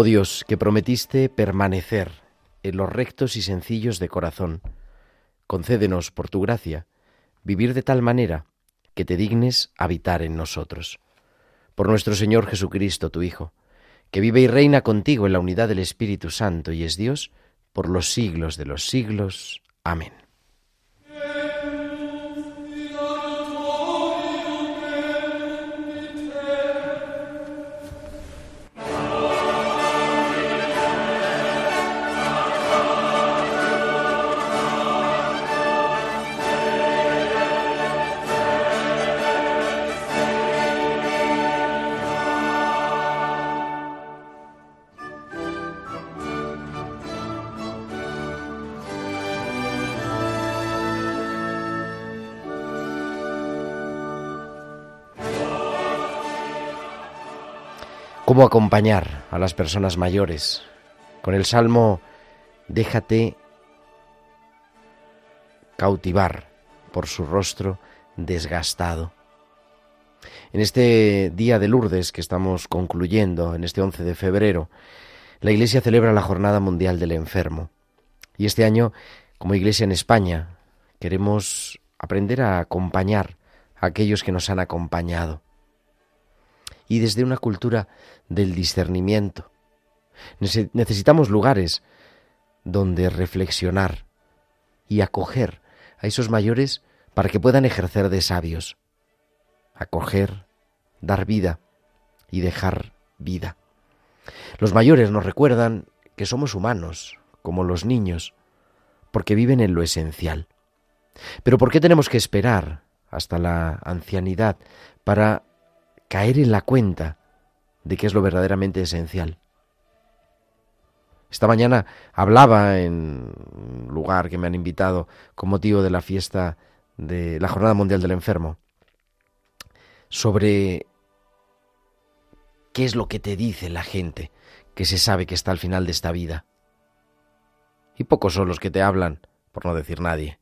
Oh Dios, que prometiste permanecer en los rectos y sencillos de corazón, concédenos, por tu gracia, vivir de tal manera que te dignes habitar en nosotros. Por nuestro Señor Jesucristo, tu Hijo, que vive y reina contigo en la unidad del Espíritu Santo y es Dios, por los siglos de los siglos. Amén. ¿Cómo acompañar a las personas mayores? Con el Salmo, déjate cautivar por su rostro desgastado. En este día de Lourdes que estamos concluyendo, en este 11 de febrero, la Iglesia celebra la Jornada Mundial del Enfermo. Y este año, como Iglesia en España, queremos aprender a acompañar a aquellos que nos han acompañado y desde una cultura del discernimiento. Necesitamos lugares donde reflexionar y acoger a esos mayores para que puedan ejercer de sabios. Acoger, dar vida y dejar vida. Los mayores nos recuerdan que somos humanos, como los niños, porque viven en lo esencial. Pero ¿por qué tenemos que esperar hasta la ancianidad para caer en la cuenta de qué es lo verdaderamente esencial. Esta mañana hablaba en un lugar que me han invitado con motivo de la fiesta de la Jornada Mundial del Enfermo sobre qué es lo que te dice la gente que se sabe que está al final de esta vida. Y pocos son los que te hablan, por no decir nadie,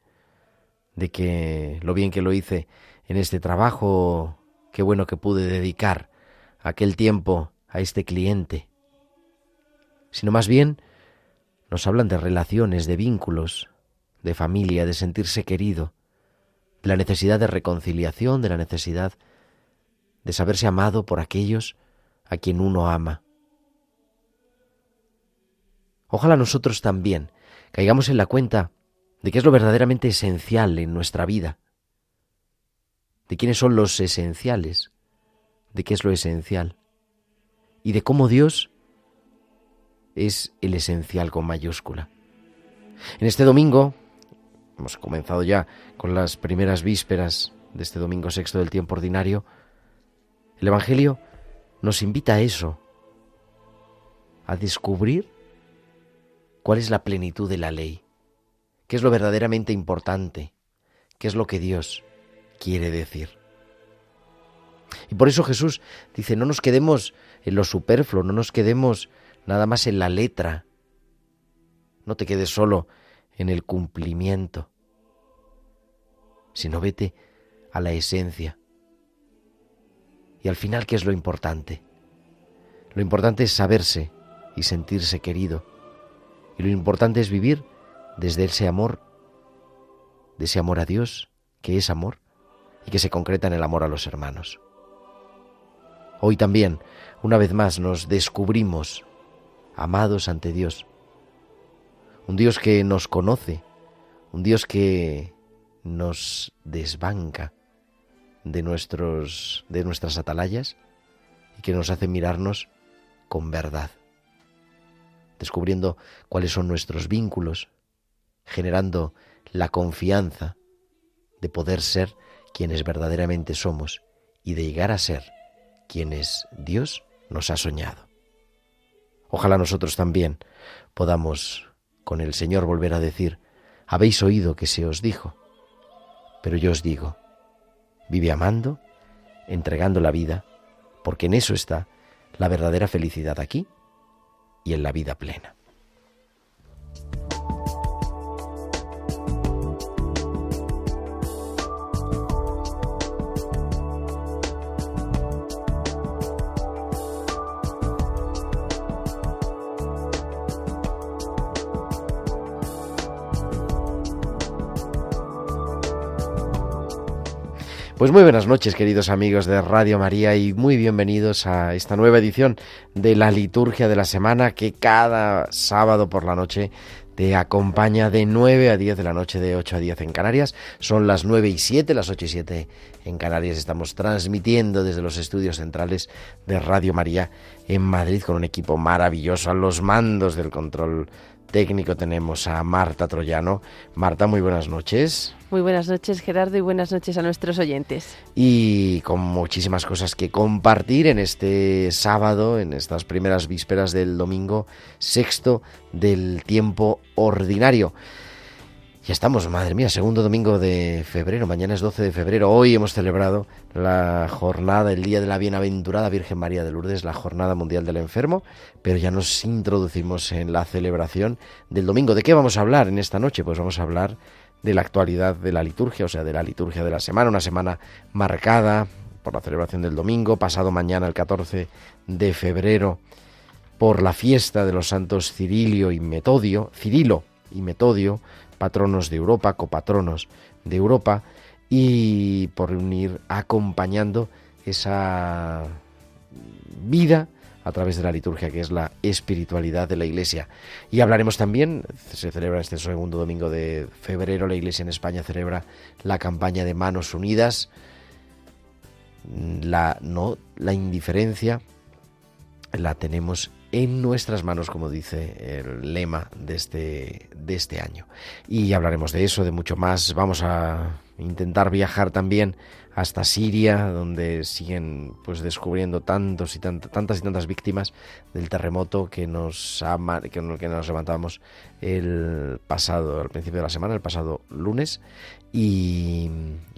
de que lo bien que lo hice en este trabajo Qué bueno que pude dedicar aquel tiempo a este cliente. Sino más bien nos hablan de relaciones, de vínculos, de familia, de sentirse querido, de la necesidad de reconciliación, de la necesidad de saberse amado por aquellos a quien uno ama. Ojalá nosotros también caigamos en la cuenta de que es lo verdaderamente esencial en nuestra vida, de quiénes son los esenciales, de qué es lo esencial y de cómo Dios es el esencial con mayúscula. En este domingo, hemos comenzado ya con las primeras vísperas de este domingo sexto del tiempo ordinario, el Evangelio nos invita a eso, a descubrir cuál es la plenitud de la ley, qué es lo verdaderamente importante, qué es lo que Dios quiere decir. Y por eso Jesús dice, no nos quedemos en lo superfluo, no nos quedemos nada más en la letra, no te quedes solo en el cumplimiento, sino vete a la esencia. Y al final, ¿qué es lo importante? Lo importante es saberse y sentirse querido. Y lo importante es vivir desde ese amor, de ese amor a Dios que es amor y que se concreta en el amor a los hermanos. Hoy también, una vez más, nos descubrimos amados ante Dios. Un Dios que nos conoce, un Dios que nos desbanca de, nuestros, de nuestras atalayas y que nos hace mirarnos con verdad, descubriendo cuáles son nuestros vínculos, generando la confianza de poder ser quienes verdaderamente somos y de llegar a ser quienes Dios nos ha soñado. Ojalá nosotros también podamos con el Señor volver a decir, habéis oído que se os dijo, pero yo os digo, vive amando, entregando la vida, porque en eso está la verdadera felicidad aquí y en la vida plena. Pues muy buenas noches, queridos amigos de Radio María, y muy bienvenidos a esta nueva edición de la liturgia de la semana que cada sábado por la noche te acompaña de 9 a 10 de la noche, de 8 a 10 en Canarias. Son las 9 y 7, las 8 y 7 en Canarias. Estamos transmitiendo desde los estudios centrales de Radio María en Madrid con un equipo maravilloso a los mandos del control técnico tenemos a Marta Troyano. Marta, muy buenas noches. Muy buenas noches, Gerardo, y buenas noches a nuestros oyentes. Y con muchísimas cosas que compartir en este sábado, en estas primeras vísperas del domingo sexto del tiempo ordinario. Ya estamos, madre mía, segundo domingo de febrero, mañana es 12 de febrero, hoy hemos celebrado la jornada, el Día de la Bienaventurada Virgen María de Lourdes, la Jornada Mundial del Enfermo, pero ya nos introducimos en la celebración del domingo. ¿De qué vamos a hablar en esta noche? Pues vamos a hablar de la actualidad de la liturgia, o sea, de la liturgia de la semana, una semana marcada por la celebración del domingo, pasado mañana el 14 de febrero por la fiesta de los santos Cirilio y Metodio, Cirilo y Metodio, patronos de Europa, copatronos de Europa, y por unir acompañando esa vida a través de la liturgia, que es la espiritualidad de la Iglesia. Y hablaremos también, se celebra este segundo domingo de febrero, la Iglesia en España celebra la campaña de Manos Unidas, la, no, la indiferencia la tenemos en nuestras manos, como dice el lema de este, de este año. Y hablaremos de eso, de mucho más. Vamos a intentar viajar también hasta Siria, donde siguen pues descubriendo tantos y tantas y tantas víctimas del terremoto que nos que, que nos levantamos el pasado, al principio de la semana, el pasado lunes, y,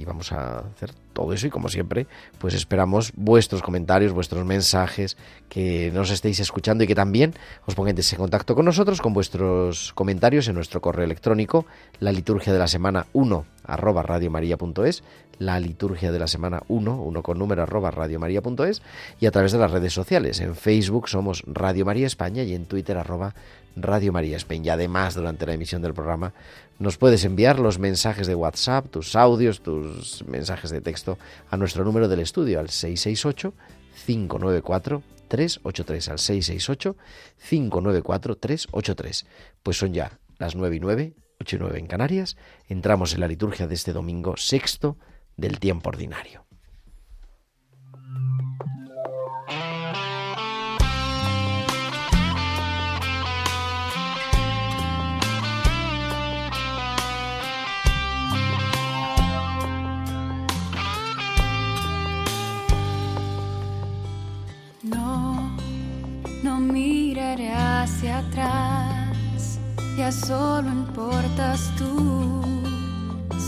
vamos a hacer todo eso y como siempre, pues esperamos vuestros comentarios, vuestros mensajes, que nos estéis escuchando y que también os pongáis en contacto con nosotros con vuestros comentarios en nuestro correo electrónico, la liturgia de la semana 1 arroba radiomaria.es, la liturgia de la semana 1, 1 con número arroba radiomaria.es y a través de las redes sociales. En Facebook somos Radio María España y en Twitter arroba Radio María España. Y además, durante la emisión del programa, nos puedes enviar los mensajes de WhatsApp, tus audios, tus mensajes de texto a nuestro número del estudio al 668 594 383 al 668 594 383. Pues son ya las 9 y 9, 8 y 9 en Canarias. Entramos en la liturgia de este domingo sexto del tiempo ordinario. Hacia atrás, ya solo importas tú.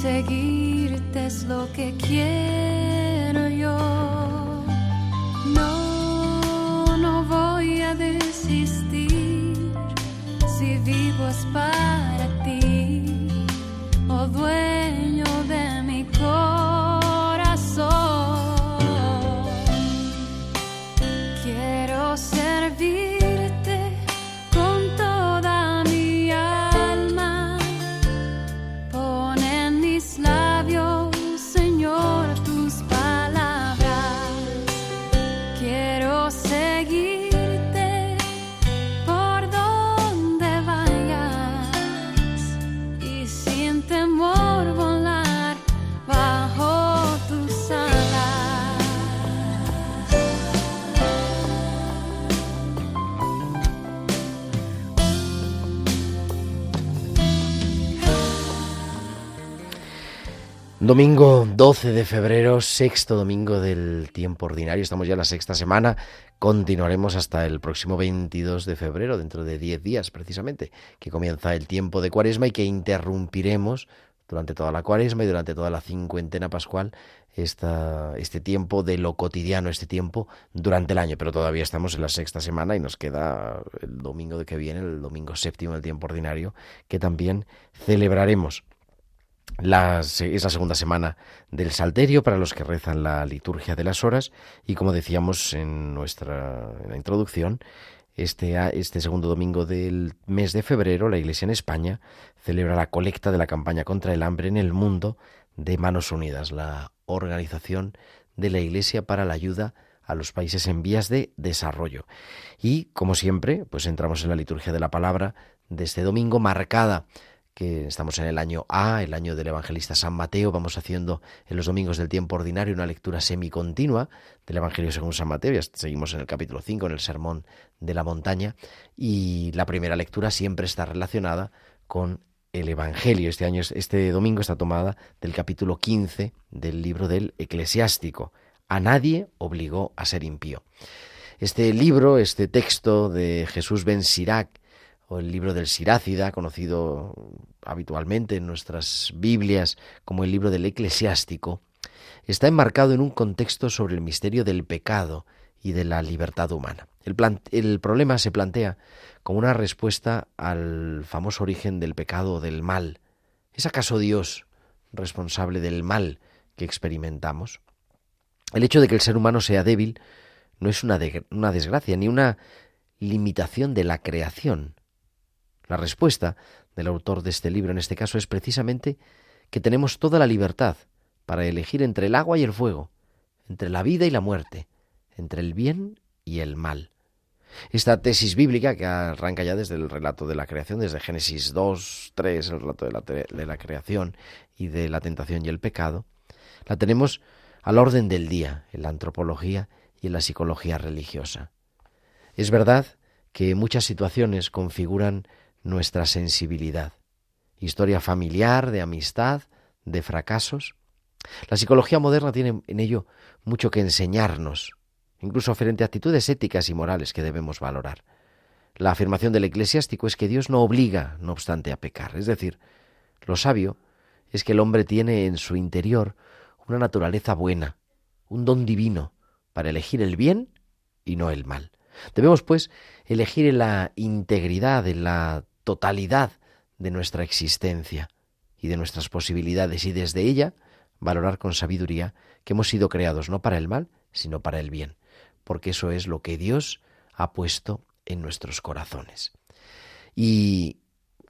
Seguirte es lo que quiero yo. No, no voy a desistir si vivo es para ti, oh dueño de mi corazón. Domingo 12 de febrero, sexto domingo del tiempo ordinario. Estamos ya en la sexta semana. Continuaremos hasta el próximo 22 de febrero, dentro de 10 días precisamente, que comienza el tiempo de cuaresma y que interrumpiremos durante toda la cuaresma y durante toda la cincuentena pascual esta, este tiempo de lo cotidiano, este tiempo durante el año. Pero todavía estamos en la sexta semana y nos queda el domingo de que viene, el domingo séptimo del tiempo ordinario, que también celebraremos es la segunda semana del Salterio para los que rezan la liturgia de las horas y como decíamos en nuestra la introducción, este, este segundo domingo del mes de febrero la Iglesia en España celebra la colecta de la campaña contra el hambre en el mundo de Manos Unidas, la organización de la Iglesia para la ayuda a los países en vías de desarrollo. Y, como siempre, pues entramos en la liturgia de la palabra de este domingo marcada estamos en el año A, el año del evangelista San Mateo, vamos haciendo en los domingos del tiempo ordinario una lectura semicontinua del Evangelio según San Mateo, seguimos en el capítulo 5, en el Sermón de la Montaña, y la primera lectura siempre está relacionada con el Evangelio. Este año, este domingo está tomada del capítulo 15 del libro del Eclesiástico. A nadie obligó a ser impío. Este libro, este texto de Jesús ben Sirac, o el libro del Sirácida, conocido habitualmente en nuestras Biblias como el libro del eclesiástico, está enmarcado en un contexto sobre el misterio del pecado y de la libertad humana. El, el problema se plantea como una respuesta al famoso origen del pecado o del mal. ¿Es acaso Dios responsable del mal que experimentamos? El hecho de que el ser humano sea débil no es una, una desgracia ni una limitación de la creación, la respuesta del autor de este libro en este caso es precisamente que tenemos toda la libertad para elegir entre el agua y el fuego, entre la vida y la muerte, entre el bien y el mal. Esta tesis bíblica, que arranca ya desde el relato de la creación, desde Génesis 2, 3, el relato de la, de la creación y de la tentación y el pecado, la tenemos al orden del día en la antropología y en la psicología religiosa. Es verdad que muchas situaciones configuran nuestra sensibilidad. Historia familiar, de amistad, de fracasos. La psicología moderna tiene en ello mucho que enseñarnos, incluso frente a actitudes éticas y morales que debemos valorar. La afirmación del eclesiástico es que Dios no obliga, no obstante, a pecar. Es decir, lo sabio es que el hombre tiene en su interior una naturaleza buena, un don divino, para elegir el bien y no el mal. Debemos, pues, elegir en la integridad, en la totalidad de nuestra existencia y de nuestras posibilidades y desde ella valorar con sabiduría que hemos sido creados no para el mal, sino para el bien, porque eso es lo que Dios ha puesto en nuestros corazones. Y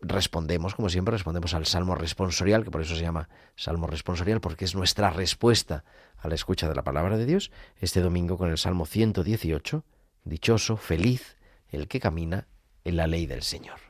respondemos, como siempre, respondemos al Salmo responsorial, que por eso se llama Salmo responsorial, porque es nuestra respuesta a la escucha de la palabra de Dios, este domingo con el Salmo 118, dichoso, feliz, el que camina en la ley del Señor.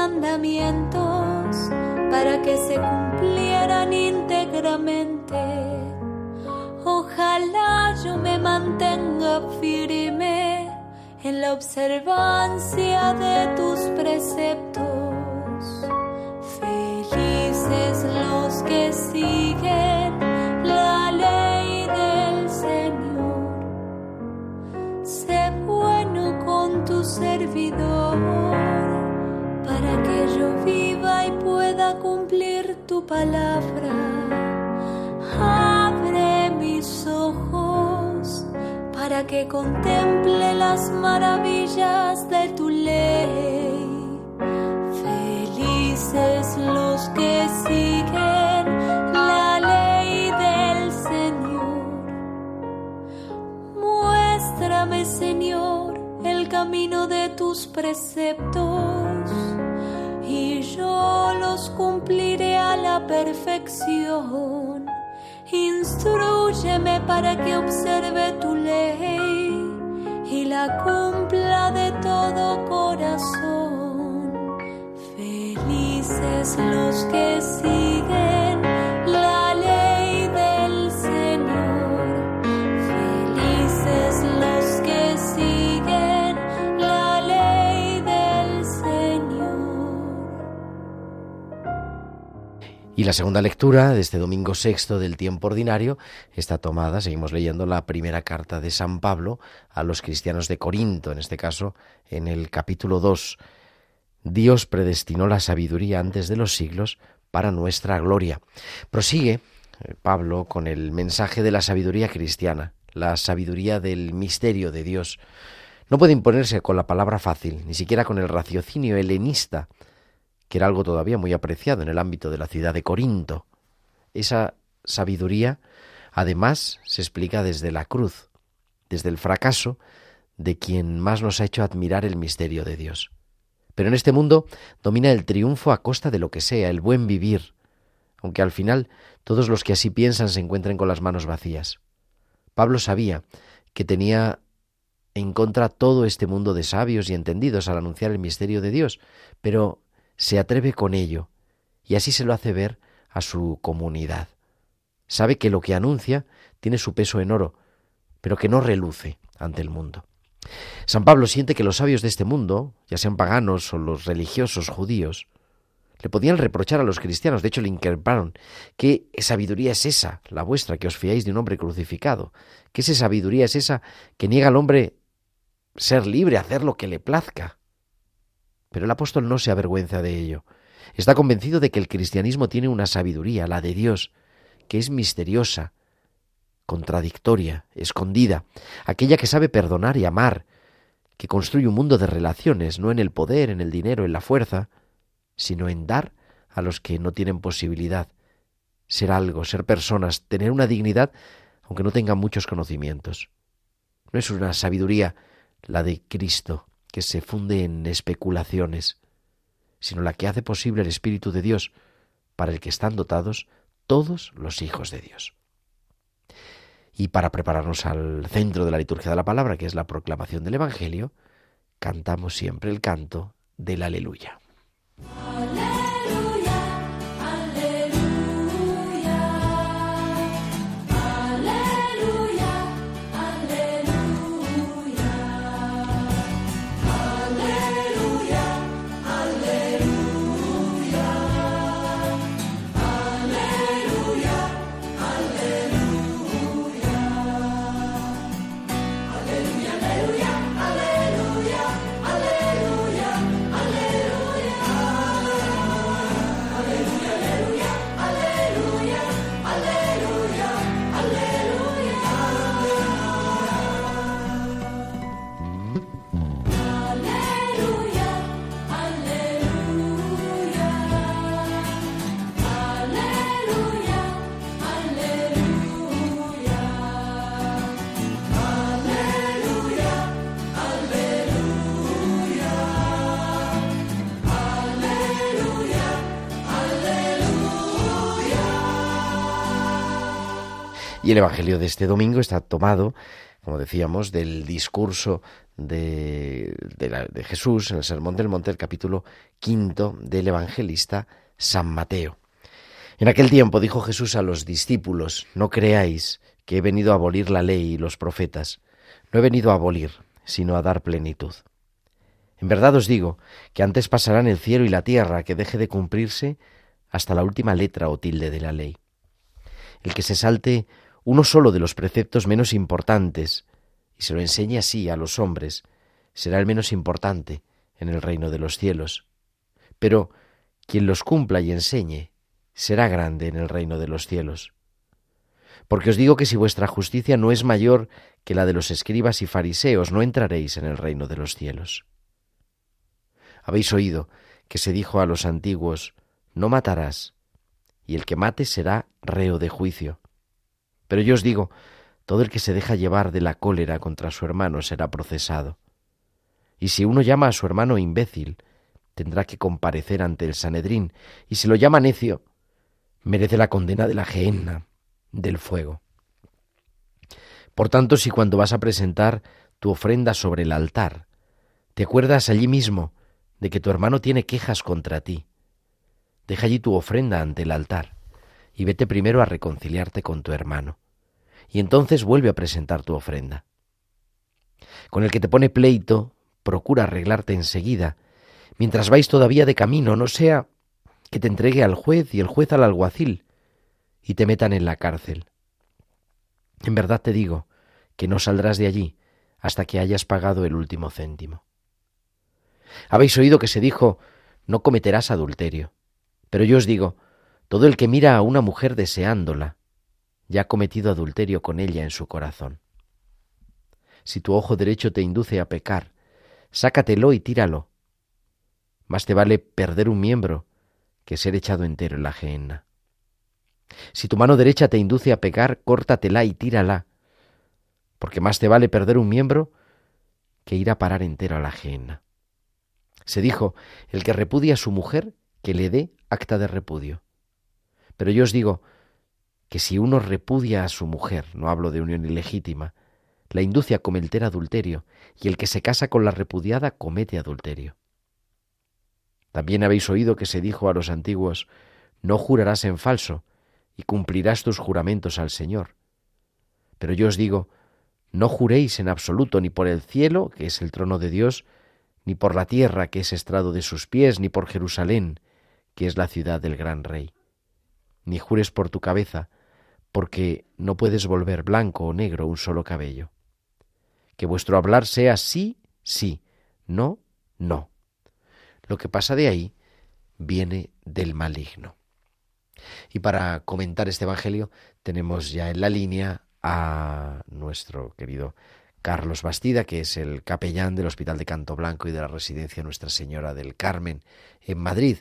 mandamientos para que se cumplieran íntegramente. Ojalá yo me mantenga firme en la observancia de tus preceptos. Felices los que siguen la ley del Señor. Sé bueno con tu servidor viva y pueda cumplir tu palabra. Abre mis ojos para que contemple las maravillas de tu ley. Felices los que siguen la ley del Señor. Muéstrame, Señor, el camino de tus preceptos y yo los cumpliré a la perfección. Instruyeme para que observe tu ley y la cumpla de todo corazón. Felices los que siguen Y la segunda lectura de este domingo sexto del tiempo ordinario está tomada, seguimos leyendo la primera carta de San Pablo a los cristianos de Corinto, en este caso en el capítulo 2. Dios predestinó la sabiduría antes de los siglos para nuestra gloria. Prosigue eh, Pablo con el mensaje de la sabiduría cristiana, la sabiduría del misterio de Dios. No puede imponerse con la palabra fácil, ni siquiera con el raciocinio helenista, que era algo todavía muy apreciado en el ámbito de la ciudad de Corinto. Esa sabiduría, además, se explica desde la cruz, desde el fracaso de quien más nos ha hecho admirar el misterio de Dios. Pero en este mundo domina el triunfo a costa de lo que sea, el buen vivir, aunque al final todos los que así piensan se encuentren con las manos vacías. Pablo sabía que tenía en contra todo este mundo de sabios y entendidos al anunciar el misterio de Dios, pero se atreve con ello y así se lo hace ver a su comunidad. Sabe que lo que anuncia tiene su peso en oro, pero que no reluce ante el mundo. San Pablo siente que los sabios de este mundo, ya sean paganos o los religiosos judíos, le podían reprochar a los cristianos, de hecho le increparon, ¿qué sabiduría es esa, la vuestra, que os fiáis de un hombre crucificado? ¿Qué esa sabiduría es esa que niega al hombre ser libre, hacer lo que le plazca? Pero el apóstol no se avergüenza de ello. Está convencido de que el cristianismo tiene una sabiduría, la de Dios, que es misteriosa, contradictoria, escondida, aquella que sabe perdonar y amar, que construye un mundo de relaciones, no en el poder, en el dinero, en la fuerza, sino en dar a los que no tienen posibilidad, ser algo, ser personas, tener una dignidad, aunque no tengan muchos conocimientos. No es una sabiduría la de Cristo, que se funde en especulaciones, sino la que hace posible el Espíritu de Dios, para el que están dotados todos los hijos de Dios. Y para prepararnos al centro de la liturgia de la palabra, que es la proclamación del Evangelio, cantamos siempre el canto del aleluya. Y el Evangelio de este domingo está tomado, como decíamos, del discurso de, Jesús en el Sermón del Monte, el capítulo quinto del evangelista San Mateo. En aquel tiempo dijo Jesús a los discípulos, no creáis que he venido a abolir la ley y los profetas. No he venido a abolir, sino a dar plenitud. En verdad os digo que antes pasarán el cielo y la tierra que deje de cumplirse hasta la última letra o tilde de la ley. El que se salte uno solo de los preceptos menos importantes y se lo enseñe así a los hombres, será el menos importante en el reino de los cielos. Pero quien los cumpla y enseñe será grande en el reino de los cielos. Porque os digo que si vuestra justicia no es mayor que la de los escribas y fariseos, no entraréis en el reino de los cielos. Habéis oído que se dijo a los antiguos, no matarás, y el que mate será reo de juicio. Pero yo os digo, todo el que se deja llevar de la cólera contra su hermano será procesado. Y si uno llama a su hermano imbécil, tendrá que comparecer ante el Sanedrín, y si lo llama necio, merece la condena de la gehenna, del fuego. Por tanto, si cuando vas a presentar tu ofrenda sobre el altar, te acuerdas allí mismo de que tu hermano tiene quejas contra ti, deja allí tu ofrenda ante el altar y vete primero a reconciliarte con tu hermano, y entonces vuelve a presentar tu ofrenda. Con el que te pone pleito, procura arreglarte enseguida, mientras vais todavía de camino, no sea que te entregue al juez y el juez al alguacil, y te metan en la cárcel. En verdad te digo que no saldrás de allí hasta que hayas pagado el último céntimo. Habéis oído que se dijo no cometerás adulterio. Pero yo os digo, todo el que mira a una mujer deseándola, ya ha cometido adulterio con ella en su corazón. Si tu ojo derecho te induce a pecar, sácatelo y tíralo. Más te vale perder un miembro que ser echado entero en la gehenna. Si tu mano derecha te induce a pecar, córtatela y tírala, porque más te vale perder un miembro que ir a parar entero a la gehenna. Se dijo, el que repudia a su mujer, que le dé acta de repudio. Pero yo os digo que si uno repudia a su mujer, no hablo de unión ilegítima, la induce a cometer adulterio, y el que se casa con la repudiada comete adulterio. También habéis oído que se dijo a los antiguos, no jurarás en falso, y cumplirás tus juramentos al Señor. Pero yo os digo, no juréis en absoluto ni por el cielo, que es el trono de Dios, ni por la tierra, que es estrado de sus pies, ni por Jerusalén, que es la ciudad del gran rey. Ni jures por tu cabeza, porque no puedes volver blanco o negro un solo cabello. Que vuestro hablar sea sí, sí, no, no. Lo que pasa de ahí viene del maligno. Y para comentar este Evangelio tenemos ya en la línea a nuestro querido Carlos Bastida, que es el capellán del Hospital de Canto Blanco y de la Residencia Nuestra Señora del Carmen en Madrid.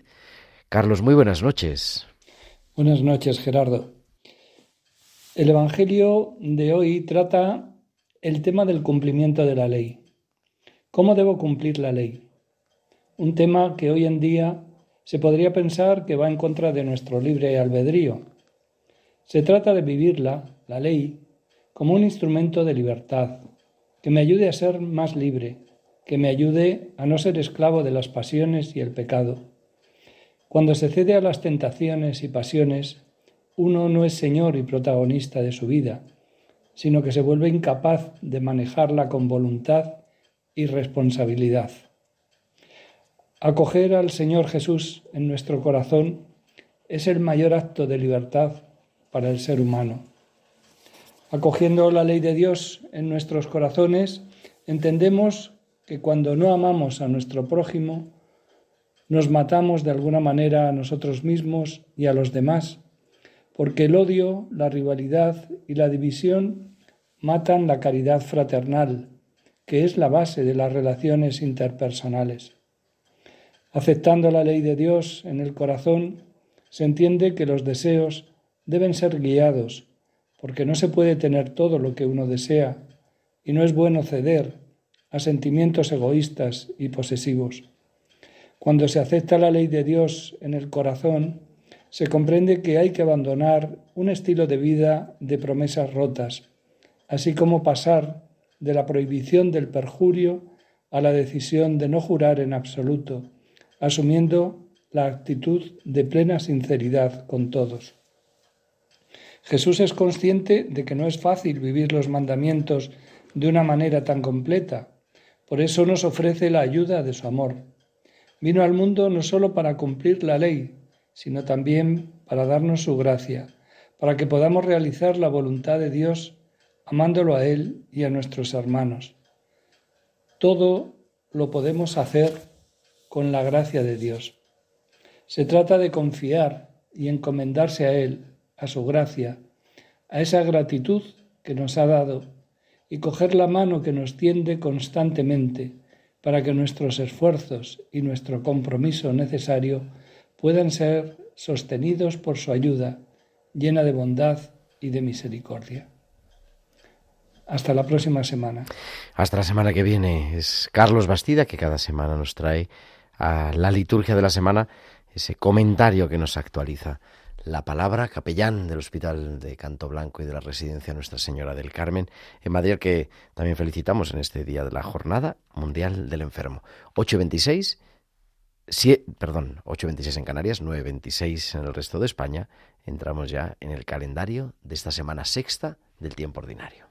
Carlos, muy buenas noches. Buenas noches, Gerardo. El Evangelio de hoy trata el tema del cumplimiento de la ley. ¿Cómo debo cumplir la ley? Un tema que hoy en día se podría pensar que va en contra de nuestro libre albedrío. Se trata de vivirla, la ley, como un instrumento de libertad, que me ayude a ser más libre, que me ayude a no ser esclavo de las pasiones y el pecado. Cuando se cede a las tentaciones y pasiones, uno no es señor y protagonista de su vida, sino que se vuelve incapaz de manejarla con voluntad y responsabilidad. Acoger al Señor Jesús en nuestro corazón es el mayor acto de libertad para el ser humano. Acogiendo la ley de Dios en nuestros corazones, entendemos que cuando no amamos a nuestro prójimo, nos matamos de alguna manera a nosotros mismos y a los demás, porque el odio, la rivalidad y la división matan la caridad fraternal, que es la base de las relaciones interpersonales. Aceptando la ley de Dios en el corazón, se entiende que los deseos deben ser guiados porque no se puede tener todo lo que uno desea y no es bueno ceder a sentimientos egoístas y posesivos. Cuando se acepta la ley de Dios en el corazón, se comprende que hay que abandonar un estilo de vida de promesas rotas, así como pasar de la prohibición del perjurio a la decisión de no jurar en absoluto, asumiendo la actitud de plena sinceridad con todos. Jesús es consciente de que no es fácil vivir los mandamientos de una manera tan completa. Por eso nos ofrece la ayuda de su amor. Vino al mundo no solo para cumplir la ley, sino también para darnos su gracia, para que podamos realizar la voluntad de Dios amándolo a Él y a nuestros hermanos. Todo lo podemos hacer con la gracia de Dios. Se trata de confiar y encomendarse a Él a su gracia, a esa gratitud que nos ha dado y coger la mano que nos tiende constantemente para que nuestros esfuerzos y nuestro compromiso necesario puedan ser sostenidos por su ayuda, llena de bondad y de misericordia. Hasta la próxima semana. Hasta la semana que viene. Es Carlos Bastida que cada semana nos trae a la liturgia de la semana ese comentario que nos actualiza la palabra, capellán del Hospital de Canto Blanco y de la Residencia Nuestra Señora del Carmen en Madrid, que también felicitamos en este día de la Jornada Mundial del Enfermo. 8.26, perdón, 8.26 en Canarias, 9.26 en el resto de España. Entramos ya en el calendario de esta semana sexta del tiempo ordinario.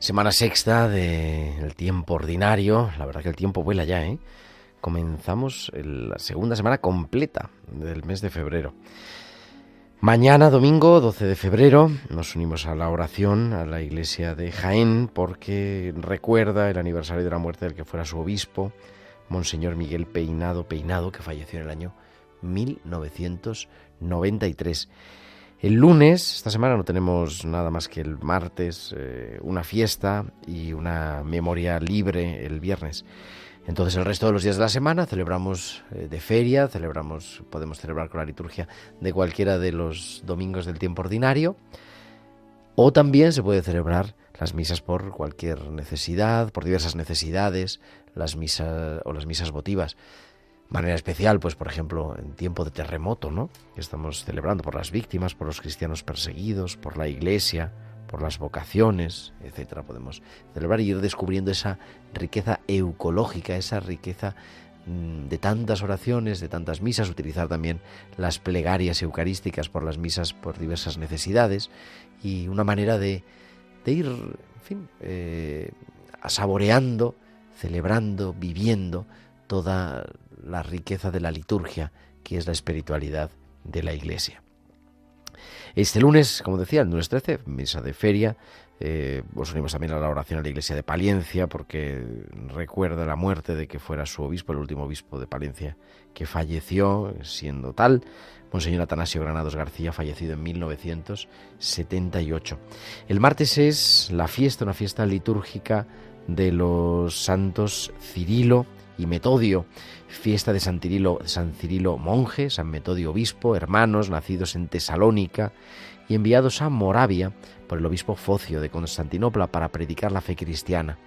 Semana sexta del tiempo ordinario. La verdad que el tiempo vuela ya, ¿eh? Comenzamos la segunda semana completa del mes de febrero. Mañana, domingo 12 de febrero, nos unimos a la oración a la iglesia de Jaén porque recuerda el aniversario de la muerte del que fuera su obispo, Monseñor Miguel Peinado Peinado, que falleció en el año 1993. El lunes, esta semana no tenemos nada más que el martes, eh, una fiesta y una memoria libre el viernes. Entonces el resto de los días de la semana celebramos eh, de feria, celebramos, podemos celebrar con la liturgia de cualquiera de los domingos del tiempo ordinario, o también se puede celebrar las misas por cualquier necesidad, por diversas necesidades, las misas o las misas votivas manera especial, pues por ejemplo, en tiempo de terremoto, ¿no? Que estamos celebrando por las víctimas, por los cristianos perseguidos, por la iglesia, por las vocaciones, etcétera. Podemos celebrar y ir descubriendo esa riqueza eucológica, esa riqueza mm, de tantas oraciones, de tantas misas, utilizar también las plegarias eucarísticas por las misas por diversas necesidades y una manera de, ir, en fin, eh, saboreando, celebrando, viviendo toda la riqueza de la liturgia, que es la espiritualidad de la Iglesia. Este lunes, como decía, el lunes 13, misa de feria, eh, os unimos también a la oración a la iglesia de Palencia, porque recuerda la muerte de que fuera su obispo, el último obispo de Palencia, que falleció siendo tal, Monseñor Atanasio Granados García, fallecido en 1978. El martes es la fiesta, una fiesta litúrgica de los santos Cirilo y Metodio fiesta de San Cirilo, San Cirilo monje, San Metodio obispo, hermanos nacidos en Tesalónica y enviados a Moravia por el obispo Focio de Constantinopla para predicar la fe cristiana.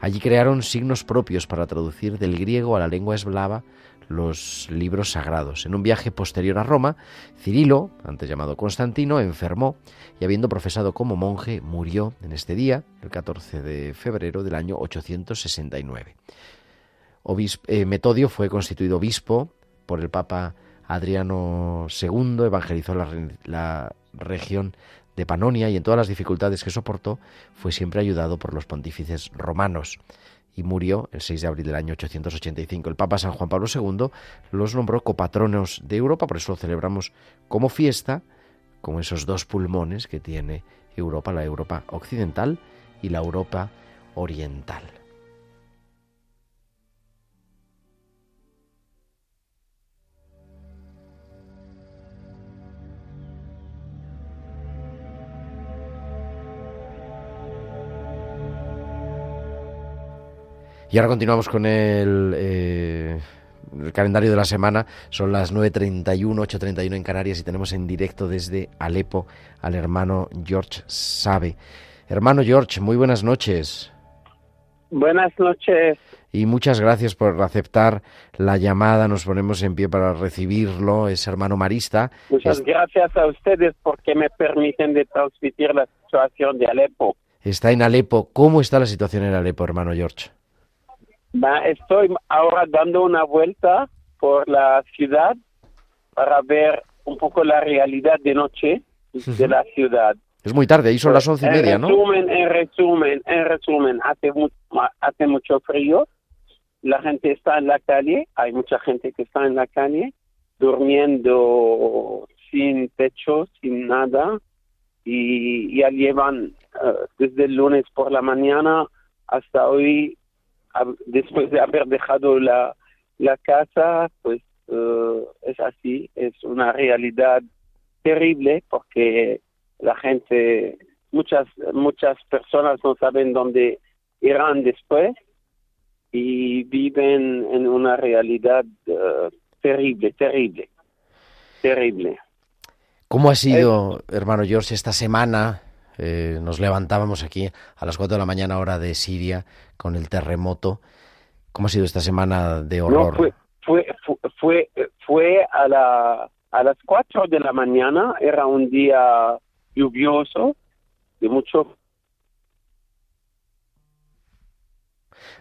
Allí crearon signos propios para traducir del griego a la lengua eslava los libros sagrados. En un viaje posterior a Roma, Cirilo, antes llamado Constantino, enfermó y habiendo profesado como monje, murió en este día, el 14 de febrero del año 869. Eh, Metodio fue constituido obispo por el Papa Adriano II, evangelizó la, la región de Panonia y en todas las dificultades que soportó fue siempre ayudado por los pontífices romanos y murió el 6 de abril del año 885. El Papa San Juan Pablo II los nombró copatronos de Europa, por eso lo celebramos como fiesta, como esos dos pulmones que tiene Europa, la Europa occidental y la Europa oriental. Y ahora continuamos con el, eh, el calendario de la semana. Son las 9.31, 8.31 en Canarias y tenemos en directo desde Alepo al hermano George Sabe. Hermano George, muy buenas noches. Buenas noches. Y muchas gracias por aceptar la llamada. Nos ponemos en pie para recibirlo. Es hermano Marista. Muchas gracias a ustedes porque me permiten de transmitir la situación de Alepo. Está en Alepo. ¿Cómo está la situación en Alepo, hermano George? Estoy ahora dando una vuelta por la ciudad para ver un poco la realidad de noche de la ciudad. Es muy tarde, ahí son las once y media, ¿no? En resumen, en resumen, hace, hace mucho frío, la gente está en la calle, hay mucha gente que está en la calle, durmiendo sin techo, sin nada, y ya llevan eh, desde el lunes por la mañana hasta hoy, después de haber dejado la, la casa, pues eh, es así, es una realidad terrible porque la gente, muchas, muchas personas no saben dónde irán después y viven en una realidad eh, terrible, terrible, terrible. ¿Cómo ha sido, hermano George, esta semana? Eh, nos levantábamos aquí a las 4 de la mañana hora de Siria con el terremoto. ¿Cómo ha sido esta semana de horror? fue, fue, fue, fue a, la, a las 4 de la mañana, era un día lluvioso, de mucho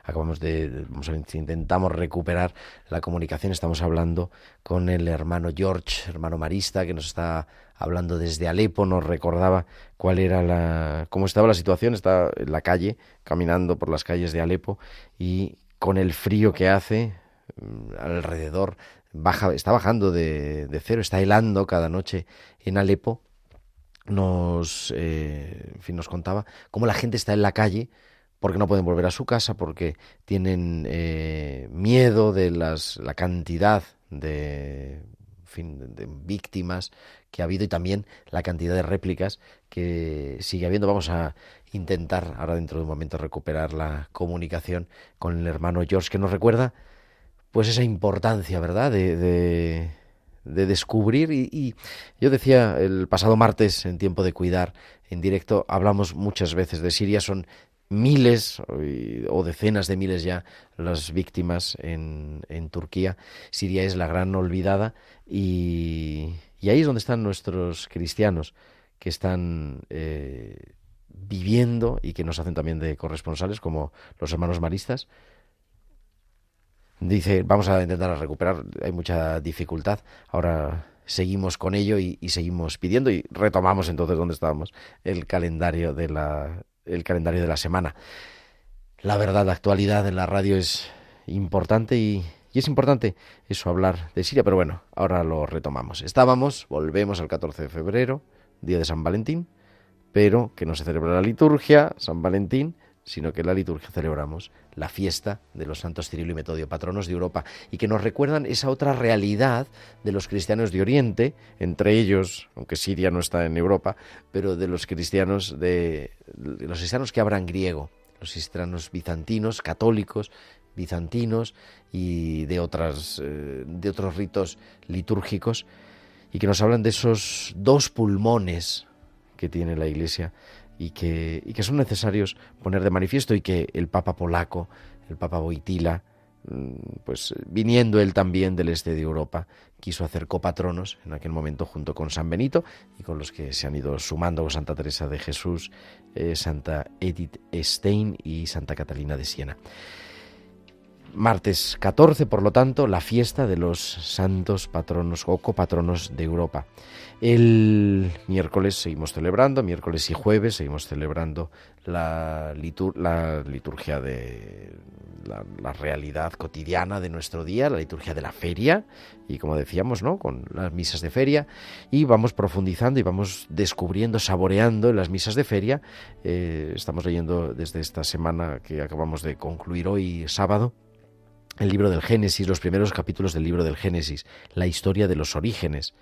acabamos de vamos a, intentamos recuperar la comunicación. Estamos hablando con el hermano George hermano marista que nos está hablando desde Alepo nos recordaba cuál era la cómo estaba la situación. Está en la calle caminando por las calles de Alepo y con el frío que hace mm, alrededor baja está bajando de, de cero está helando cada noche en Alepo. Nos, eh, fin, nos contaba cómo la gente está en la calle porque no pueden volver a su casa, porque tienen eh, miedo de las, la cantidad de, de víctimas que ha habido y también la cantidad de réplicas que sigue habiendo. Vamos a intentar ahora dentro de un momento recuperar la comunicación con el hermano George que nos recuerda pues esa importancia, ¿verdad? de de descubrir y, yo decía el pasado martes en tiempo de cuidar en directo hablamos muchas veces de Siria son miles o decenas de miles ya las víctimas en, en Turquía Siria es la gran olvidada y, y, ahí es donde están nuestros cristianos que están eh, viviendo y que nos hacen también de corresponsales como los hermanos maristas dice, vamos a intentar recuperar, hay mucha dificultad. Ahora seguimos con ello y, seguimos pidiendo y retomamos entonces donde estábamos el calendario de la el calendario de la semana. La verdad, la actualidad en la radio es importante y, y es importante eso, hablar de Siria, pero bueno, ahora lo retomamos. Estábamos, volvemos al 14 de febrero, día de San Valentín, pero que no se celebra la liturgia, San Valentín, sino que en la liturgia celebramos la fiesta de los santos Cirilo y Metodio, patronos de Europa, y que nos recuerdan esa otra realidad de los cristianos de Oriente, entre ellos, aunque Siria no está en Europa, pero de los cristianos de, los cristianos que hablan griego, los cristianos bizantinos, católicos, bizantinos y de otras eh, de otros ritos litúrgicos y que nos hablan de esos dos pulmones que tiene la Iglesia y que, y que son necesarios poner de manifiesto y que el Papa polaco, el Papa Boitila, mm, pues viniendo él también del este de Europa, quiso hacer copatronos en aquel momento junto con San Benito y con los que se han ido sumando Santa Teresa de Jesús, eh, Santa Edith Stein y Santa Catalina de Siena. Martes 14, por lo tanto, la fiesta de los santos patronos o copatronos de Europa. El miércoles seguimos celebrando, miércoles y jueves seguimos celebrando la, la liturgia de la, realidad cotidiana de nuestro día, la liturgia de la feria, y como decíamos, ¿no? Con las misas de feria, y vamos profundizando y vamos descubriendo, saboreando en las misas de feria. Eh, estamos leyendo desde esta semana que acabamos de concluir hoy, sábado, el libro del Génesis, los primeros capítulos del libro del Génesis, la historia de los orígenes,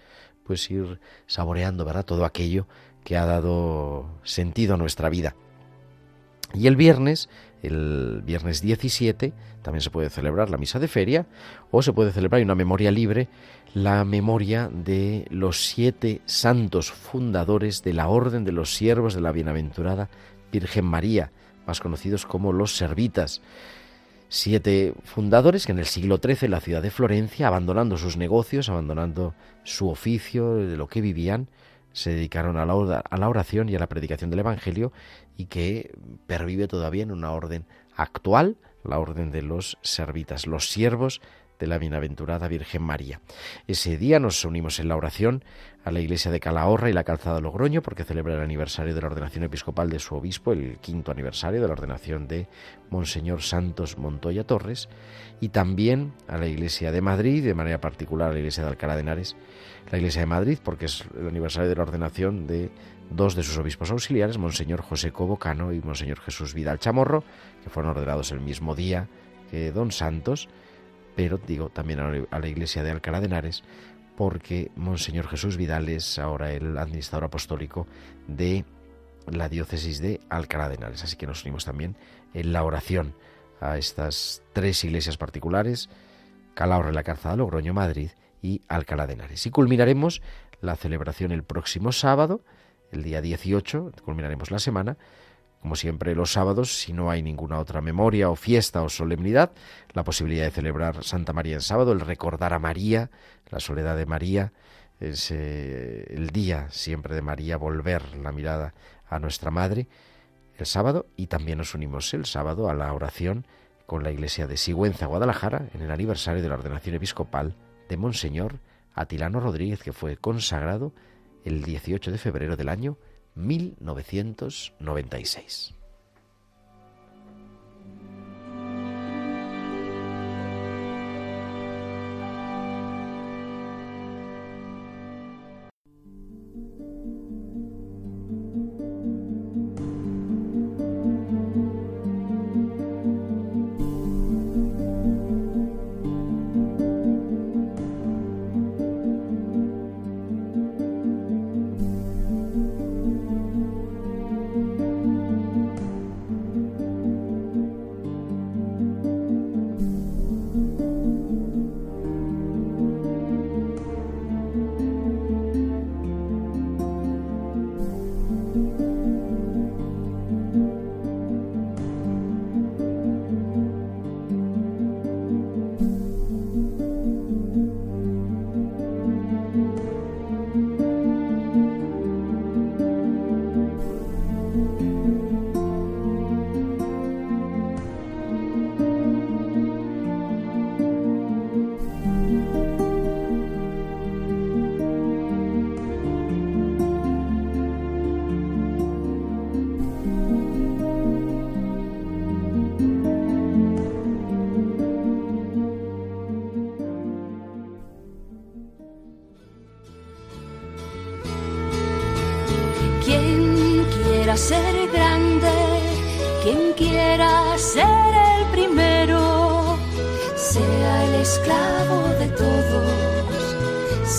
pues ir saboreando, ¿verdad? Todo aquello que ha dado sentido a nuestra vida. Y el viernes, el viernes 17, también se puede celebrar la misa de feria o se puede celebrar una memoria libre, la memoria de los siete santos fundadores de la Orden de los Siervos de la Bienaventurada Virgen María, más conocidos como los servitas. Siete fundadores que en el siglo XIII en la ciudad de Florencia, abandonando sus negocios, abandonando su oficio, de lo que vivían, se dedicaron a la, oración y a la predicación del Evangelio y que pervive todavía en una orden actual, la orden de los servitas, los siervos de la bienaventurada Virgen María. Ese día nos unimos en la oración a la iglesia de Calahorra y la calzada Logroño porque celebra el aniversario de la ordenación episcopal de su obispo, el quinto aniversario de la ordenación de Monseñor Santos Montoya Torres, y también a la iglesia de Madrid, de manera particular a la iglesia de Alcalá de Henares, la iglesia de Madrid porque es el aniversario de la ordenación de dos de sus obispos auxiliares, Monseñor José Cobocano y Monseñor Jesús Vidal Chamorro, que fueron ordenados el mismo día que Don Santos, pero digo también a la iglesia de Alcalá de Henares, porque Monseñor Jesús Vidal es ahora el administrador apostólico de la diócesis de Alcalá de Henares. Así que nos unimos también en la oración a estas tres iglesias particulares, Calahorra, la Calzada, Logroño, Madrid y Alcalá de Henares. Y culminaremos la celebración el próximo sábado, el día 18, culminaremos la semana, como siempre los sábados, si no hay ninguna otra memoria o fiesta o solemnidad, la posibilidad de celebrar Santa María en sábado, el recordar a María, la soledad de María, es eh, el día siempre de María, volver la mirada a nuestra Madre el sábado y también nos unimos el sábado a la oración con la iglesia de Sigüenza, Guadalajara, en el aniversario de la ordenación episcopal de Monseñor Atilano Rodríguez, que fue consagrado el 18 de febrero del año 1996.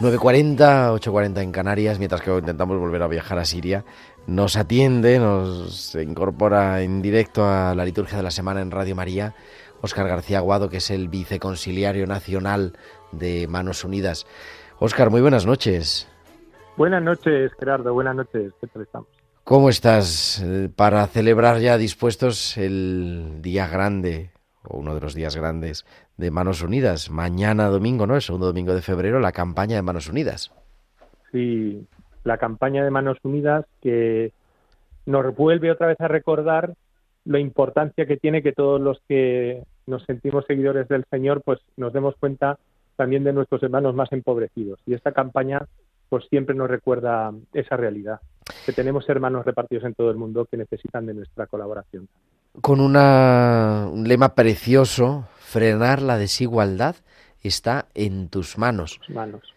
9.40, 8.40 en Canarias, mientras que intentamos volver a viajar a Siria, nos atiende, nos incorpora en directo a la liturgia de la semana en Radio María, Óscar García Aguado, que es el viceconciliario nacional de Manos Unidas. Óscar, muy buenas noches. Buenas noches, Gerardo, buenas noches, ¿qué tal estamos? ¿Cómo estás eh, para celebrar ya dispuestos el día grande o uno de los días grandes de Manos Unidas? Mañana domingo, ¿no? El segundo domingo de febrero, la campaña de Manos Unidas. Sí, la campaña de Manos Unidas que nos vuelve otra vez a recordar la importancia que tiene que todos los que nos sentimos seguidores del Señor, pues nos demos cuenta también de nuestros hermanos más empobrecidos. Y esta campaña pues siempre nos recuerda esa realidad, que tenemos hermanos repartidos en todo el mundo que necesitan de nuestra colaboración. Con una, un lema precioso, frenar la desigualdad está en tus manos. manos.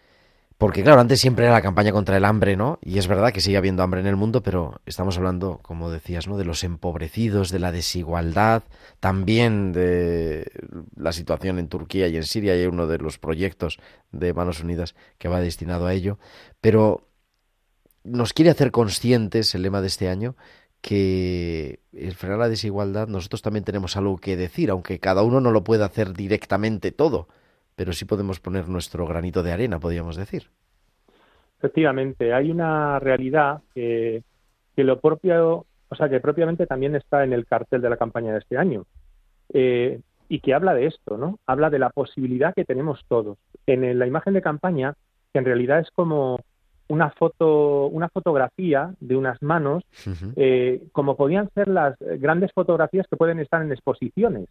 Porque claro, antes siempre era la campaña contra el hambre, ¿no? Y es verdad que sigue habiendo hambre en el mundo, pero estamos hablando, como decías, ¿no? De los empobrecidos, de la desigualdad, también de la situación en Turquía y en Siria, y hay uno de los proyectos de Manos Unidas que va destinado a ello. Pero nos quiere hacer conscientes el lema de este año que frenar la desigualdad nosotros también tenemos algo que decir, aunque cada uno no lo pueda hacer directamente todo pero sí podemos poner nuestro granito de arena, podríamos decir. Efectivamente, hay una realidad que, que lo propio, o sea, que propiamente también está en el cartel de la campaña de este año. Eh, y que habla de esto, ¿no? Habla de la posibilidad que tenemos todos. En la imagen de campaña, que en realidad es como una foto, una fotografía de unas manos, eh, como podían ser las grandes fotografías que pueden estar en exposiciones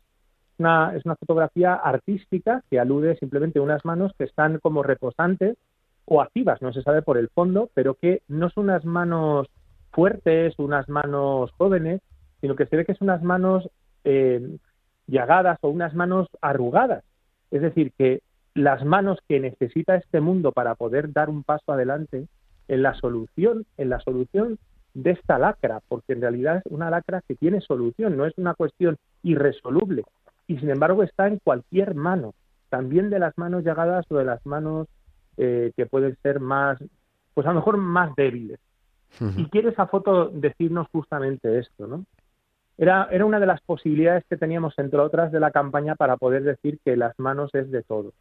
es una fotografía artística que alude simplemente a unas manos que están como reposantes o activas, no se sabe por el fondo, pero que no son unas manos fuertes, unas manos jóvenes, sino que se ve que son unas manos eh, llagadas o unas manos arrugadas. Es decir, que las manos que necesita este mundo para poder dar un paso adelante en la solución, en la solución de esta lacra, porque en realidad es una lacra que tiene solución, no es una cuestión irresoluble, y sin embargo está en cualquier mano, también de las manos llagadas o de las manos eh, que pueden ser más, pues a lo mejor más débiles. Y quiere esa foto decirnos justamente esto, ¿no? Era, era una de las posibilidades que teníamos, entre otras, de la campaña para poder decir que las manos es de todo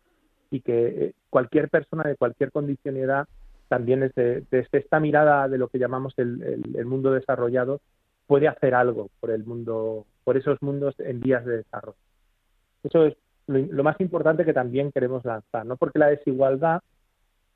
y que eh, cualquier persona de cualquier condición y edad, también desde, esta mirada de lo que llamamos el, el, mundo desarrollado, puede hacer algo por el mundo, por esos mundos en vías de desarrollo. Eso es lo, más importante que también queremos lanzar, ¿no? Porque la desigualdad,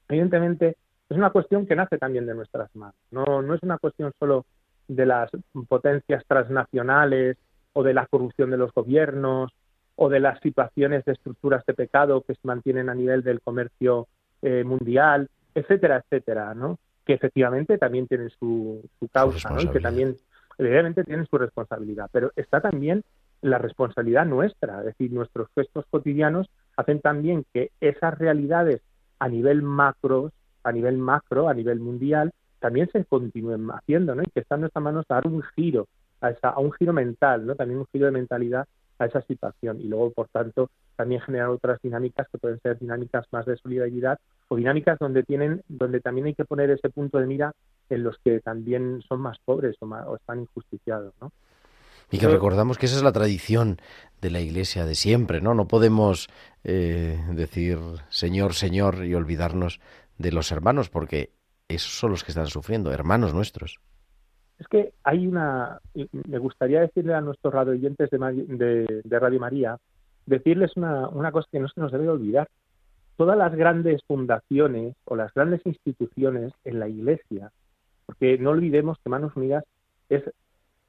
evidentemente, es una cuestión que nace también de nuestras manos. No, no es una cuestión solo de las potencias transnacionales o de la corrupción de los gobiernos o de las situaciones de estructuras de pecado que se mantienen a nivel del comercio eh, mundial, etcétera, etcétera, ¿no? Que efectivamente también tienen su, su causa, ¿no? Y que también, evidentemente, tienen su responsabilidad. Pero está también la responsabilidad nuestra, es decir, nuestros gestos cotidianos hacen también que esas realidades a nivel macro, a nivel macro, a nivel mundial, también se continúen haciendo, ¿no? Y que está en nuestras manos dar un giro, a, esa, a un giro mental, ¿no? También un giro de mentalidad a esa situación y luego, por tanto, también generar otras dinámicas que pueden ser dinámicas más de solidaridad o dinámicas donde tienen, donde también hay que poner ese punto de mira en los que también son más pobres o, o están injusticiados, ¿no? Y que recordamos que esa es la tradición de la Iglesia de siempre, ¿no? No podemos eh, decir Señor, Señor y olvidarnos de los hermanos, porque esos son los que están sufriendo, hermanos nuestros. Es que hay una, me gustaría decirle a nuestros radioyentes de, de, Radio María, decirles una, una cosa que no se nos debe olvidar. Todas las grandes fundaciones o las grandes instituciones en la Iglesia, porque no olvidemos que Manos Unidas es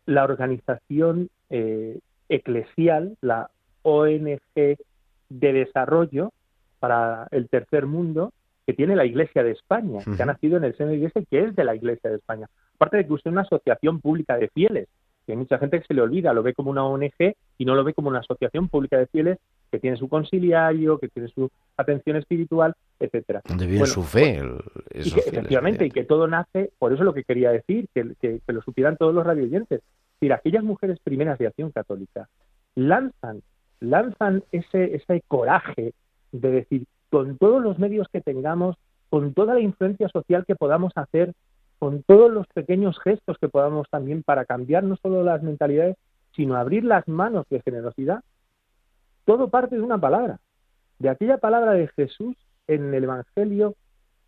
la organización eh, eclesial, la ONG de desarrollo para el tercer mundo que tiene la Iglesia de España, que ha nacido en el seno de la Iglesia y que es de la Iglesia de España. Aparte de que usted es una asociación pública de fieles, que hay mucha gente que se le olvida, lo ve como una ONG y no lo ve como una asociación pública de fieles que tiene su conciliario, que tiene su atención espiritual, etcétera. Donde vive su fe. efectivamente, y que todo nace, por eso es lo que quería decir, que, que, lo supieran todos los radioyentes. Es decir, aquellas mujeres primeras de acción católica lanzan, lanzan ese, ese coraje de decir, con todos los medios que tengamos, con toda la influencia social que podamos hacer, con todos los pequeños gestos que podamos también para cambiar no solo las mentalidades, sino abrir las manos de generosidad, todo parte de una palabra, de aquella palabra de Jesús en el Evangelio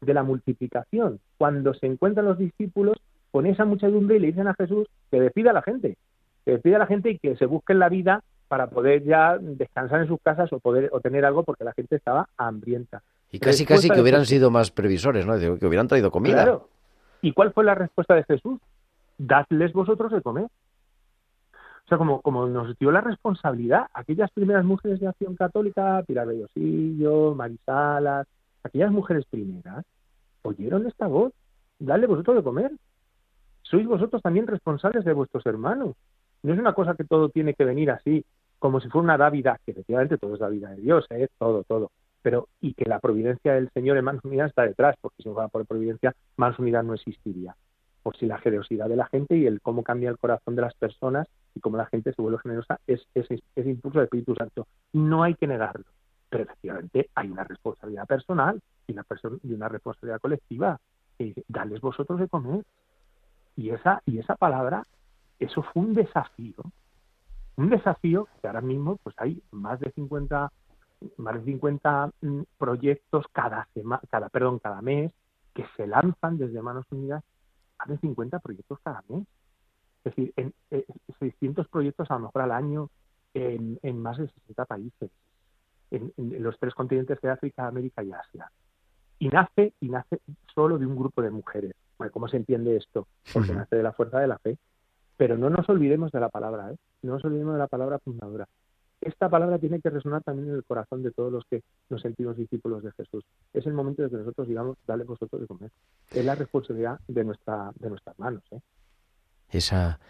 de la multiplicación, cuando se encuentran los discípulos con esa muchedumbre y le dicen a Jesús que despida a la gente, que despida a la gente y que se busquen la vida para poder ya descansar en sus casas o poder o tener algo porque la gente estaba hambrienta. Y casi casi que hubieran sido más previsores, ¿no? Que hubieran traído comida. Claro. ¿Y cuál fue la respuesta de Jesús? Dadles vosotros de comer. O sea, como, como nos dio la responsabilidad, aquellas primeras mujeres de acción católica, Pilar Bellosillo, Marisalas, aquellas mujeres primeras, oyeron esta voz, dadle vosotros de comer. Sois vosotros también responsables de vuestros hermanos. No es una cosa que todo tiene que venir así, como si fuera una dávida, que efectivamente todo es dávida de Dios, ¿eh? todo, todo. Pero y que la providencia del Señor en Manos Unidas está detrás, porque si no fuera por providencia, Manos Unidas no existiría. Por si la generosidad de la gente y el cómo cambia el corazón de las personas y cómo la gente se vuelve generosa es ese impulso del Espíritu Santo. No hay que negarlo, pero efectivamente hay una responsabilidad personal y una, y una responsabilidad colectiva. Dales vosotros de comer. Y esa, y esa palabra, eso fue un desafío. Un desafío que ahora mismo pues hay más de 50 más de 50 mm, proyectos cada semana, cada perdón, cada mes que se lanzan desde Manos Unidas, más de 50 proyectos cada mes. Es decir, en, 600 eh, proyectos a lo mejor al año en, en más de 60 países, en, los tres continentes de África, América y Asia. Y nace, y nace solo de un grupo de mujeres. ¿Cómo se entiende esto? Porque nace de la fuerza de la fe. Pero no nos olvidemos de la palabra, ¿eh? No nos olvidemos de la palabra fundadora. Esta palabra tiene que resonar también en el corazón de todos los que nos sentimos discípulos de Jesús. Es el momento de que nosotros digamos, dale vosotros de comer. Es la responsabilidad de, nuestra, de nuestras manos. ¿eh? Esa,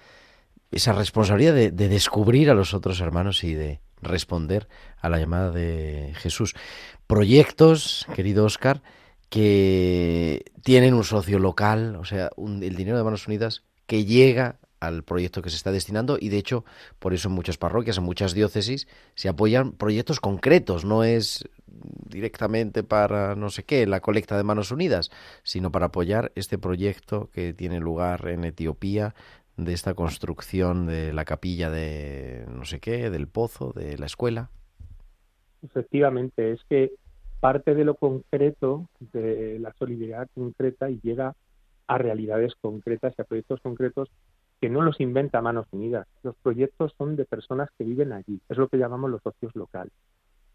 esa responsabilidad de, de descubrir a los otros hermanos y de responder a la llamada de Jesús. Proyectos, querido Oscar, que tienen un socio local, o sea, el dinero de Manos Unidas que llega al proyecto que se está destinando y de hecho por eso en muchas parroquias, en muchas diócesis se apoyan proyectos concretos, no es directamente para no sé qué, la colecta de Manos Unidas, sino para apoyar este proyecto que tiene lugar en Etiopía de esta construcción de la capilla de no sé qué, del pozo, de la escuela. Efectivamente, es que parte de lo concreto, de la solidaridad concreta y llega a realidades concretas y a proyectos concretos que no los inventa Manos Unidas. Los proyectos son de personas que viven allí. Es lo que llamamos los socios locales.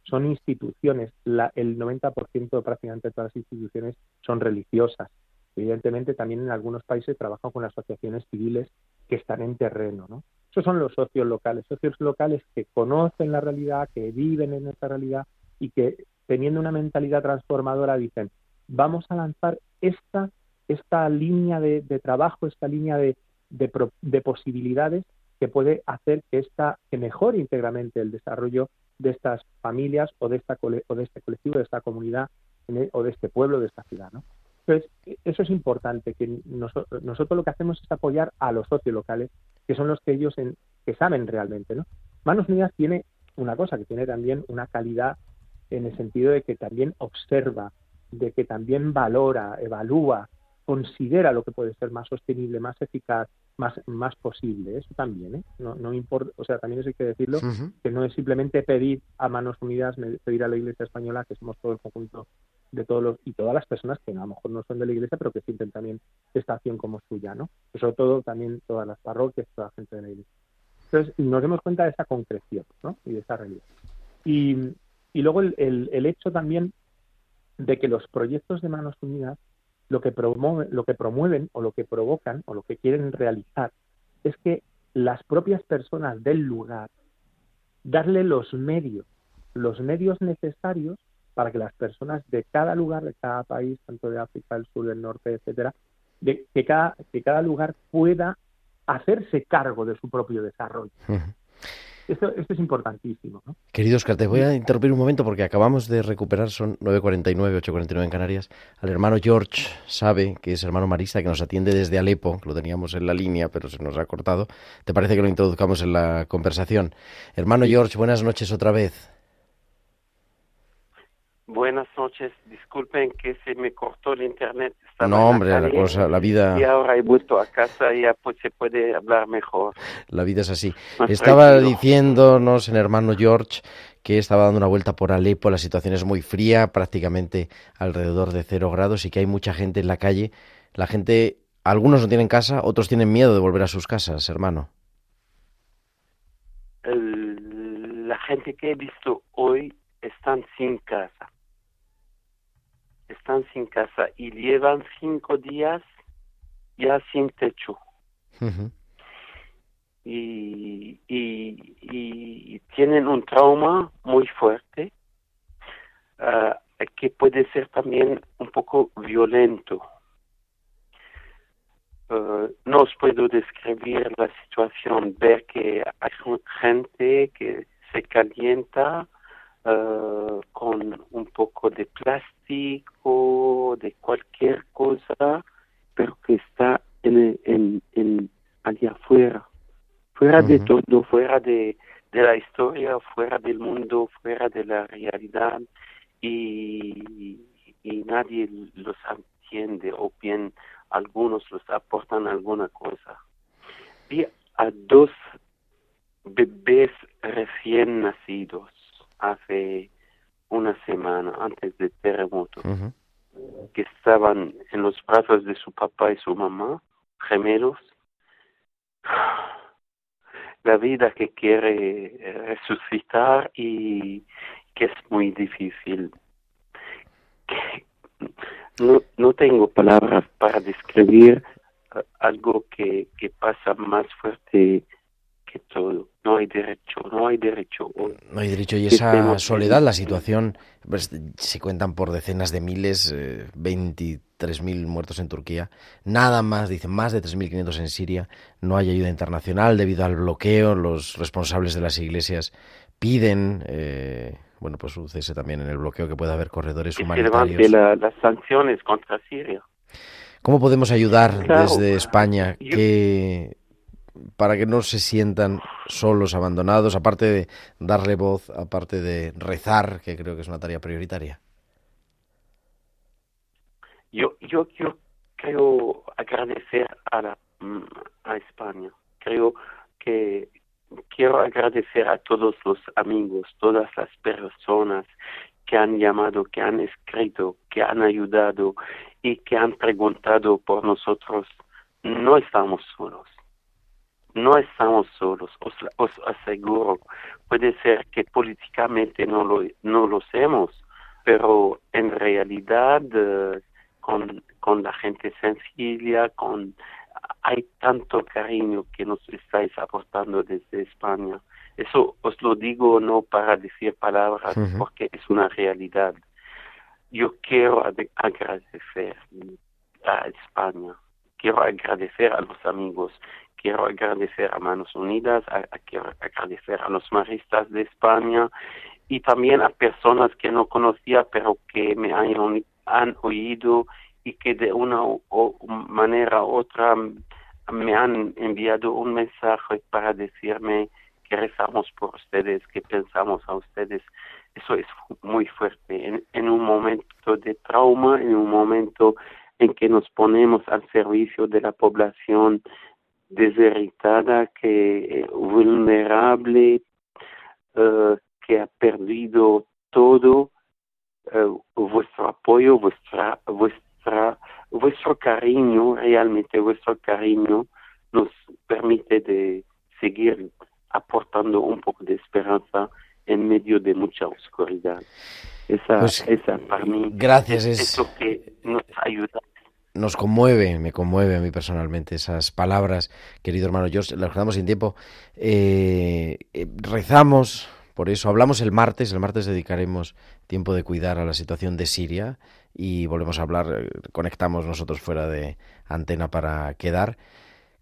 Son instituciones. La, el 90% prácticamente de todas las instituciones son religiosas. Evidentemente, también en algunos países trabajan con asociaciones civiles que están en terreno. ¿no? Esos son los socios locales. Socios locales que conocen la realidad, que viven en esa realidad y que teniendo una mentalidad transformadora dicen, vamos a lanzar esta, esta línea de, trabajo, esta línea de, de, posibilidades que puede hacer que, esta, que mejore íntegramente el desarrollo de estas familias o de, esta, o de este colectivo, de esta comunidad o de este pueblo, de esta ciudad. ¿no? Entonces, eso es importante, que nosotros lo que hacemos es apoyar a los socios locales, que son los que ellos que saben realmente. ¿no? Manos Unidas tiene una cosa, que tiene también una calidad en el sentido de que también observa, de que también valora, evalúa, considera lo que puede ser más sostenible, más eficaz, más, más posible. Eso también, ¿eh? No, no importa, o sea, también eso hay que decirlo, que no es simplemente pedir a manos unidas, pedir a la Iglesia española, que somos todo el conjunto de todos los, y todas las personas que a lo mejor no son de la Iglesia, pero que sienten también esta acción como suya, ¿no? sobre todo también todas las parroquias, toda la gente de la Iglesia. Entonces, nos demos cuenta de esa concreción, ¿no? Y de esa realidad. Y, y luego el, el, hecho también de que los proyectos de Manos Unidas lo que, promueven, lo que promueven o lo que provocan o lo que quieren realizar es que las propias personas del lugar darle los medios, los medios necesarios para que las personas de cada lugar, de cada país, tanto de África, del sur, del norte, etcétera, de que cada, que cada lugar pueda hacerse cargo de su propio desarrollo. Esto, es importantísimo. ¿no? Querido Oscar, te voy a interrumpir un momento porque acabamos de recuperar, son 9.49, 8.49 en Canarias, al hermano George Sabe, que es hermano marista, que nos atiende desde Alepo, lo teníamos en la línea, pero se nos ha cortado. ¿Te parece que lo introduzcamos en la conversación? Hermano George, buenas noches otra vez. Buenas noches, disculpen que se me cortó el internet. no, hombre, la, cosa, la vida. Y ahora he vuelto a casa y ya pues se puede hablar mejor. La vida es así. estaba diciéndonos el hermano George que estaba dando una vuelta por Alepo, la situación es muy fría, prácticamente alrededor de cero grados y que hay mucha gente en la calle. La gente, algunos no tienen casa, otros tienen miedo de volver a sus casas, hermano. la gente que he visto hoy están sin casa están sin casa y llevan cinco días ya sin techo. y, y, tienen un trauma muy fuerte ah, que puede ser también un poco violento. Ah, no os puedo describir la situación, ver que hay gente que se calienta eh, con un poco de plástico, de cualquier cosa, pero que está en, en, en allá afuera, fuera de todo, fuera de, de la historia, fuera del mundo, fuera de la realidad. Y, y nadie los entiende o bien algunos los aportan alguna cosa. Vi a dos bebés recién nacidos hace una semana antes del terremoto que estaban en los brazos de su papá y su mamá, gemelos. La vida que quiere resucitar y que es muy difícil. No, no tengo palabras para describir eh, algo que, que pasa más fuerte que todo. No hay derecho, no hay derecho. No hay derecho. Y esa soledad, la situación, pues, se cuentan por decenas de miles, eh, 23.000 muertos en Turquía, nada más, dicen más de 3.500 en Siria. No hay ayuda internacional debido al bloqueo. Los responsables de las iglesias piden. Eh, bueno, pues un cese también en el bloqueo, que pueda haber corredores que humanitarios. Se levante la, las sanciones contra Siria. ¿Cómo podemos ayudar Claro. desde España Yo- que para que no se sientan solos, abandonados, aparte de darle voz, aparte de rezar, que creo que es una tarea prioritaria? Yo, yo, yo creo agradecer a, la, mm, a España. Creo que quiero agradecer a todos los amigos, todas las personas que han llamado, que han escrito, que han ayudado y que han preguntado por nosotros. No estamos solos. No estamos solos, os, os aseguro. Puede ser que políticamente no lo, no lo hacemos, pero en realidad eh, con, con la gente sencilla, con hay tanto cariño que nos estáis aportando desde España. Eso os lo digo no para decir palabras, porque es una realidad. Yo quiero ade- agradecer a España, quiero agradecer a los amigos, quiero agradecer a Manos Unidas, quiero agradecer a los maristas de España y también a personas que no conocía pero que me han, oído y que de una manera u otra me han enviado un mensaje para decirme que rezamos por ustedes, que pensamos a ustedes. Eso es muy fuerte. En un momento de trauma, en un momento en que nos ponemos al servicio de la población desherritada, que eh, vulnerable, eh, que ha perdido todo, eh, vuestro apoyo, vuestra, vuestra, vuestro cariño, realmente vuestro cariño nos permite de seguir aportando un poco de esperanza en medio de mucha oscuridad. Esa, Pues, esa para mí Gracias, es es, lo que nos ayuda. Nos conmueve, me conmueve a mí personalmente esas palabras, querido hermano George, las quedamos sin tiempo. Eh, eh, rezamos, por eso hablamos el martes, el martes dedicaremos tiempo de cuidar a la situación de Siria y volvemos a hablar, eh, conectamos nosotros fuera de antena para quedar.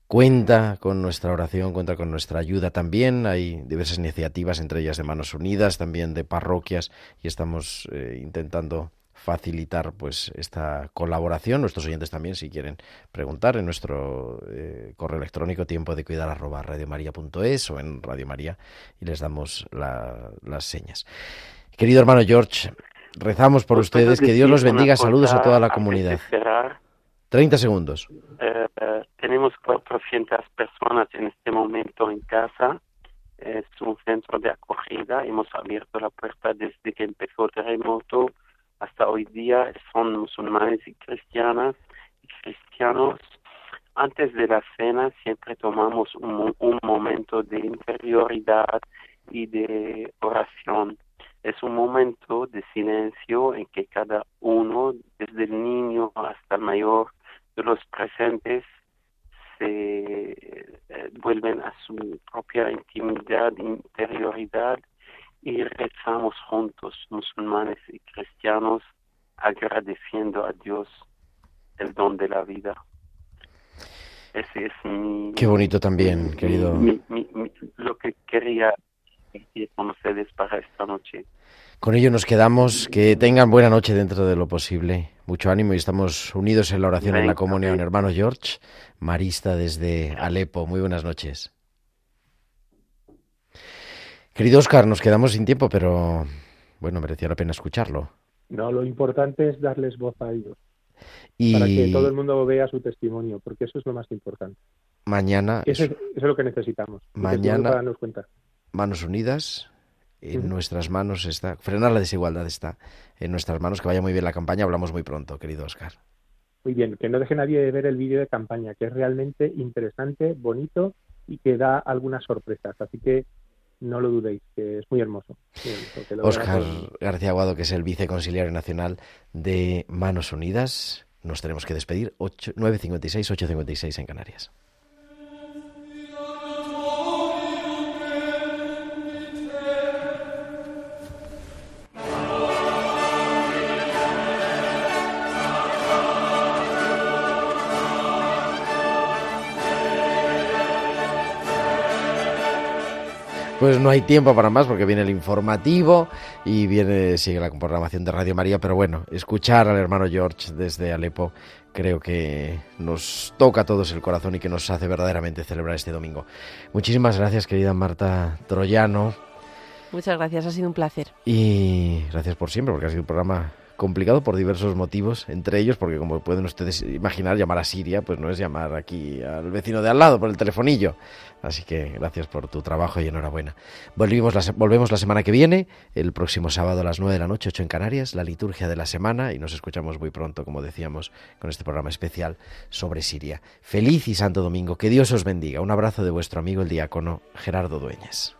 Cuenta con nuestra oración, cuenta con nuestra ayuda también. Hay diversas iniciativas, entre ellas de Manos Unidas, también de parroquias, y estamos eh, intentando facilitar pues esta colaboración. Nuestros oyentes también, si quieren preguntar, en nuestro eh, correo electrónico tiempo de cuidar arroba radiomaria.es o en Radio María y les damos la- las señas. Querido hermano George, rezamos por ¿Os puedo ustedes, que Dios los bendiga, saludos a toda la comunidad. cerrar? 30 segundos. Eh, tenemos 400 personas en este momento en casa. Es un centro de acogida. Hemos abierto la puerta desde que empezó el terremoto hasta hoy día. Son musulmanes y cristianas y cristianos. Antes de la cena siempre tomamos un, un momento de interioridad y de oración. Es un momento de silencio en que cada uno, desde el niño hasta el mayor, de los presentes se eh, vuelven a su propia intimidad, interioridad y rezamos juntos, musulmanes y cristianos, agradeciendo a Dios el don de la vida. Ese es mi... Qué bonito también, querido. mi- mi- mi- lo que quería compartir con ustedes para esta noche. Con ello nos quedamos. Que tengan buena noche dentro de lo posible. Mucho ánimo y estamos unidos en la oración en la comunión. Hermano George, Marista desde Alepo. Muy buenas noches. Querido Oscar, nos quedamos sin tiempo, pero bueno, merecía la pena escucharlo. No, lo importante es darles voz a ellos, Y para que todo el mundo vea su testimonio, porque eso es lo más importante. mañana, Eso es, eso es lo que necesitamos. Mañana- para darnos cuenta. manos unidas. En nuestras manos está. Frenar la desigualdad está en nuestras manos. Que vaya muy bien la campaña. Hablamos muy pronto, querido Oscar. Muy bien, que no deje nadie de ver el vídeo de campaña, que es realmente interesante, bonito y que da algunas sorpresas. Así que no lo dudéis, que es muy hermoso. Muy Oscar. García Aguado, que es el viceconciliario nacional de Manos Unidas. Nos tenemos que despedir. 8, 9.56, 8.56 en Canarias. Pues no hay tiempo para más porque viene el informativo y viene sigue la programación de Radio María, pero bueno, escuchar al hermano George desde Alepo creo que nos toca a todos el corazón y que nos hace verdaderamente celebrar este domingo. Muchísimas gracias, querida Marta Troyano, Muchas gracias, ha sido un placer. y gracias por siempre, porque ha sido un programa complicado por diversos motivos, entre ellos porque como pueden ustedes imaginar, llamar a Siria pues no es llamar aquí al vecino de al lado por el telefonillo. Así que gracias por tu trabajo y enhorabuena. Volvimos la volvemos la semana que viene, el próximo sábado a las 9 de la noche, 8 en Canarias, la liturgia de la semana y nos escuchamos muy pronto, como decíamos, con este programa especial sobre Siria. Feliz y santo domingo, que Dios os bendiga. Un abrazo de vuestro amigo el diácono Gerardo Dueñas.